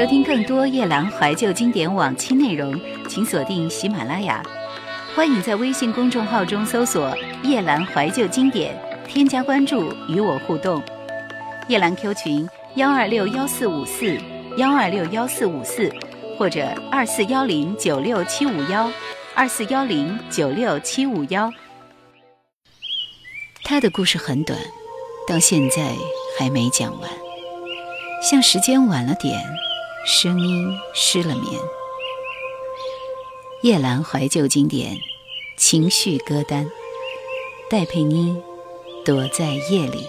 收听更多夜兰怀旧经典往期内容，请锁定喜马拉雅。欢迎在微信公众号中搜索“夜兰怀旧经典”，添加关注与我互动。夜兰 Q 群：幺二六幺四五四幺二六幺四五四，或者二四幺零九六七五幺二四幺零九六七五幺。他的故事很短，到现在还没讲完，像时间晚了点。声音失了眠，夜阑怀旧经典情绪歌单，戴佩妮躲在夜里。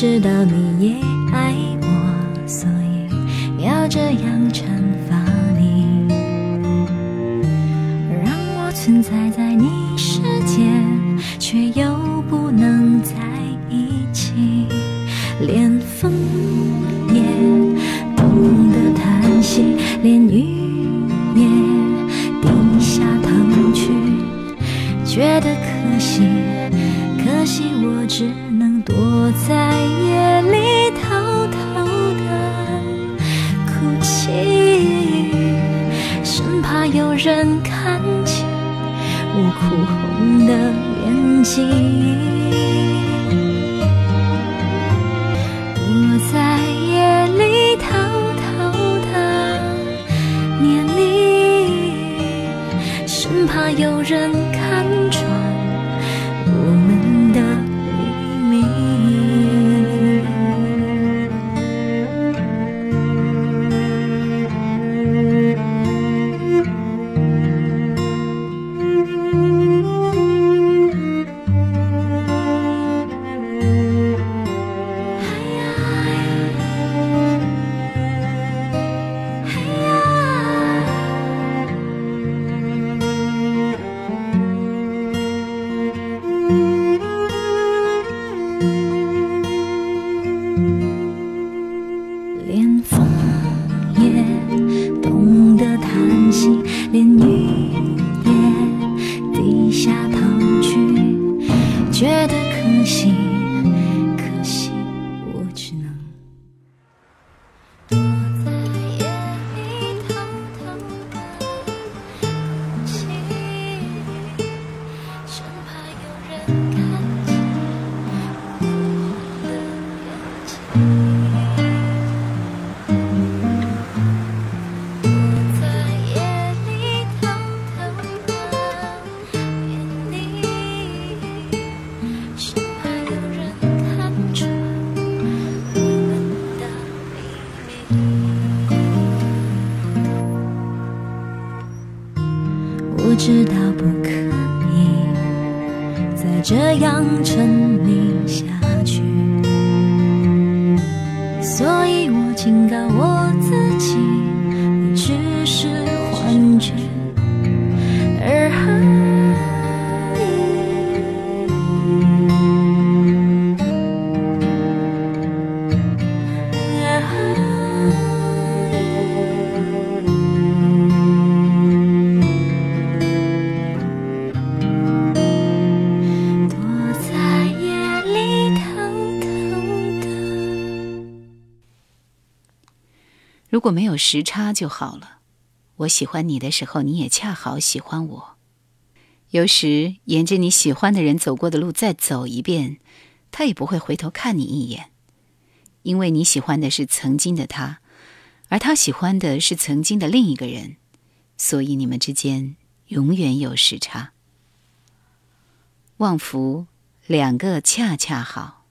知道你也爱我，所以要这样惩罚你，让我存在在你世界，却又不能。在一起，连风也懂得叹息，连雨也低下头去，觉得可惜，可惜我只能躲在眼睛。有人 when you 知道不可以再这样沉溺下去，所以我警告果没有时差就好了。我喜欢你的时候，你也恰好喜欢我。有时沿着你喜欢的人走过的路再走一遍，他也不会回头看你一眼，因为你喜欢的是曾经的他，而他喜欢的是曾经的另一个人，所以你们之间永远有时差。旺福，两个恰恰好。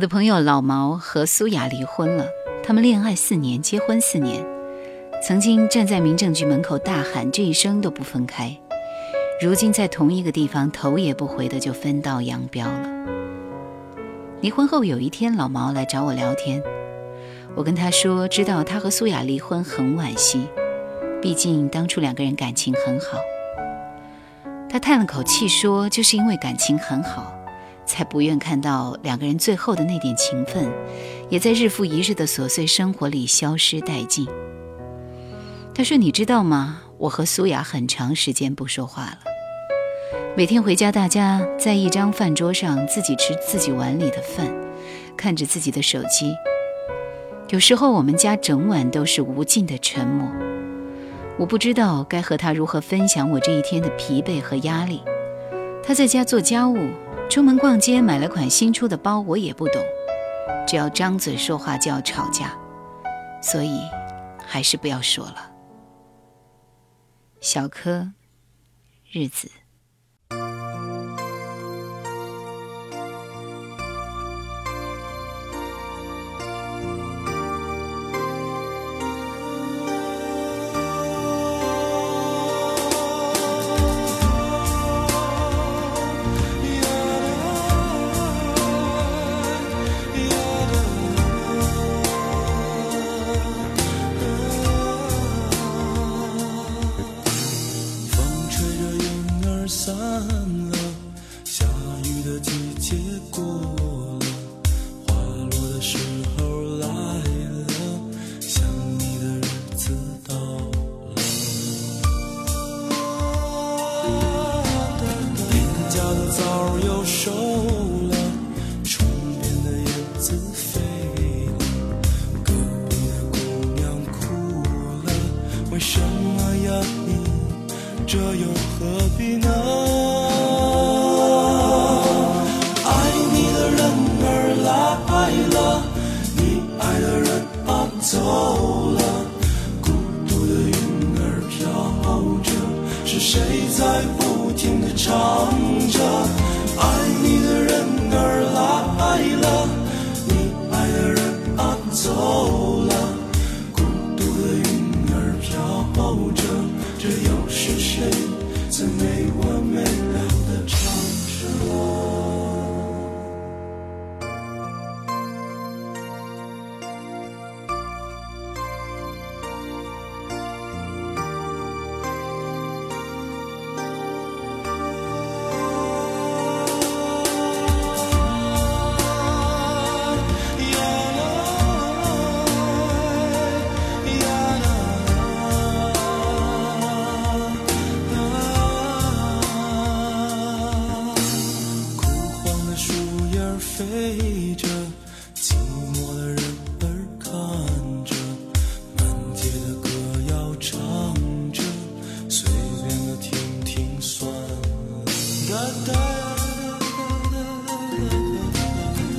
我的朋友老毛和苏雅离婚了，他们恋爱四年，结婚四年，曾经站在民政局门口大喊这一生都不分开，如今在同一个地方头也不回的就分道扬镳了。离婚后有一天，老毛来找我聊天，我跟他说，知道他和苏雅离婚很惋惜，毕竟当初两个人感情很好。他叹了口气说，就是因为感情很好。才不愿看到两个人最后的那点情分，也在日复一日的琐碎生活里消失殆尽。他说：“你知道吗？我和苏雅很长时间不说话了。每天回家，大家在一张饭桌上自己吃自己碗里的饭，看着自己的手机。有时候我们家整晚都是无尽的沉默。我不知道该和他如何分享我这一天的疲惫和压力。他在家做家务，出门逛街，买了款新出的包，我也不懂。只要张嘴说话就要吵架，所以还是不要说了。”小柯，日子。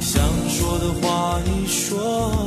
想说的话，你说。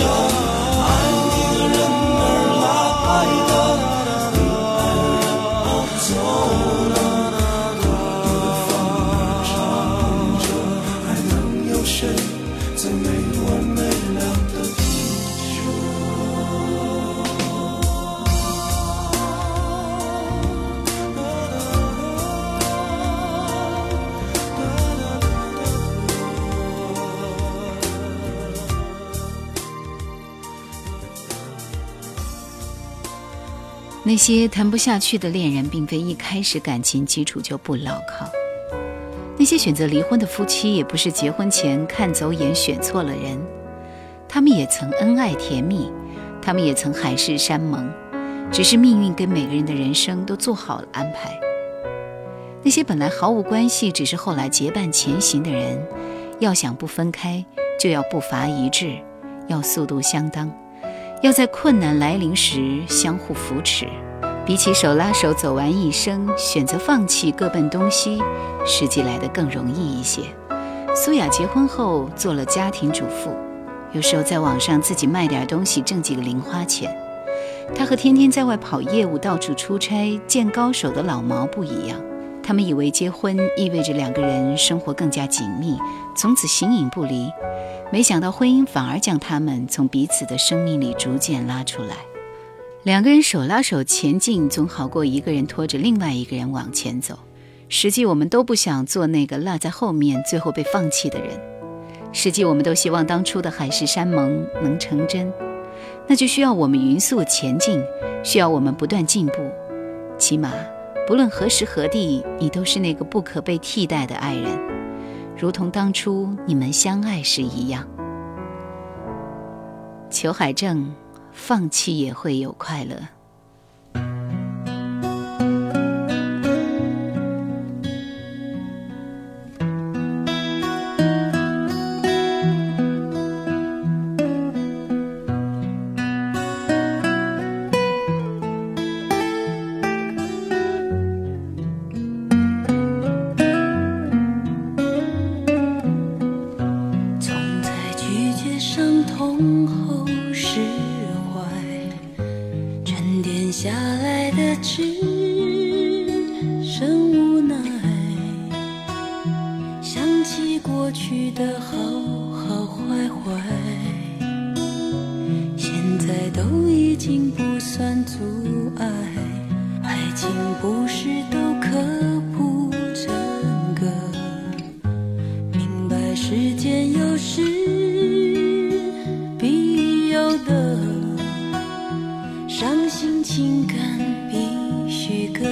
your 那些谈不下去的恋人，并非一开始感情基础就不牢靠；那些选择离婚的夫妻，也不是结婚前看走眼选错了人。他们也曾恩爱甜蜜，他们也曾海誓山盟，只是命运给每个人的人生都做好了安排。那些本来毫无关系，只是后来结伴前行的人，要想不分开，就要步伐一致，要速度相当。要在困难来临时相互扶持，比起手拉手走完一生，选择放弃各奔东西，实际来的更容易一些。苏雅结婚后做了家庭主妇，有时候在网上自己卖点东西挣几个零花钱。他和天天在外跑业务、到处出差见高手的老毛不一样。他们以为结婚意味着两个人生活更加紧密，从此形影不离。没想到婚姻反而将他们从彼此的生命里逐渐拉出来。两个人手拉手前进，总好过一个人拖着另外一个人往前走。实际我们都不想做那个落在后面、最后被放弃的人。实际我们都希望当初的海誓山盟能成真。那就需要我们匀速前进，需要我们不断进步。起码，不论何时何地，你都是那个不可被替代的爱人，如同当初你们相爱时一样。裘海正，放弃也会有快乐。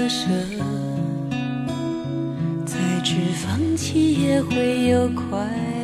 舍，再去放弃也会有快乐。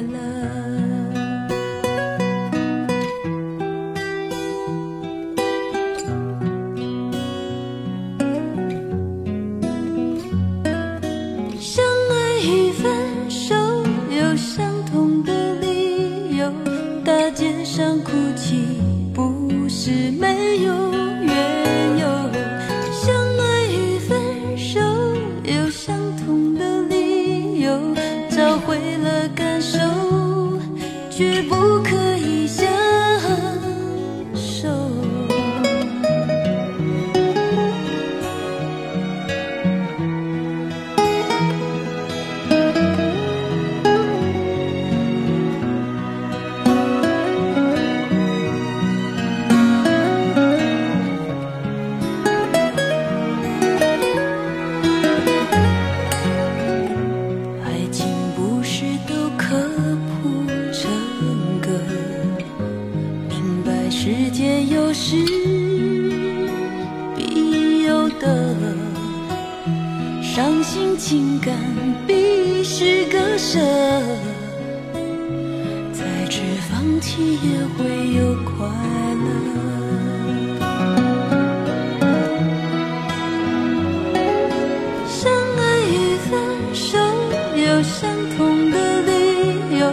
痛的理由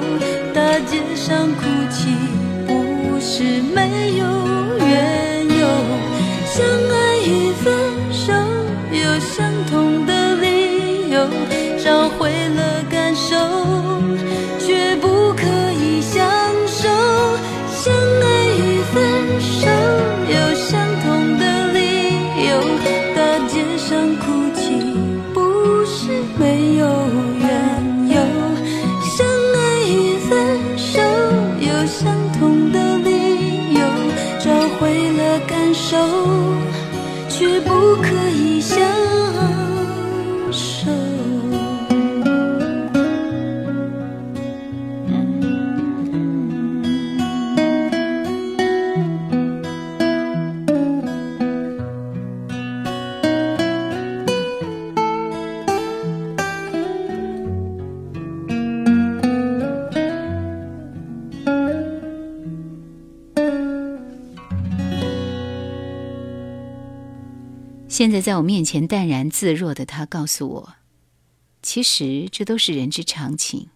大街上哭泣不是没现在在我面前淡然自若的他告诉我，其实这都是人之常情，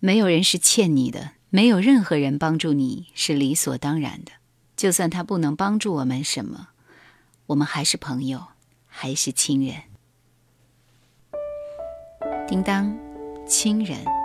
没有人是欠你的，没有任何人帮助你是理所当然的。就算他不能帮助我们什么，我们还是朋友，还是亲人。叮当，亲人。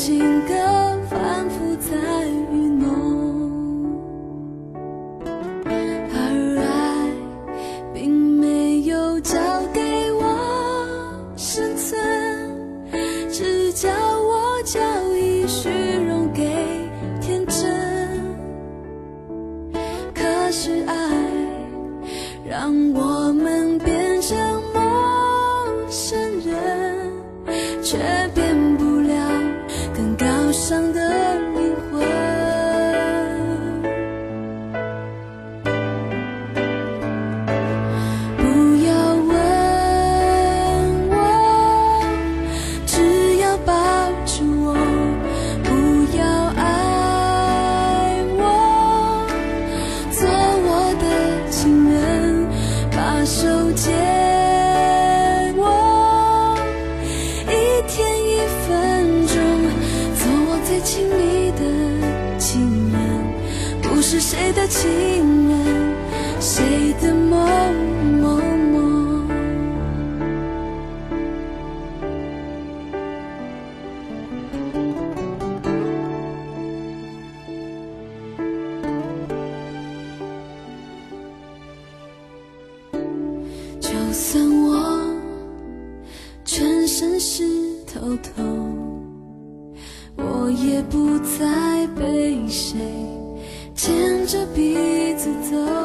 情歌。情着彼此的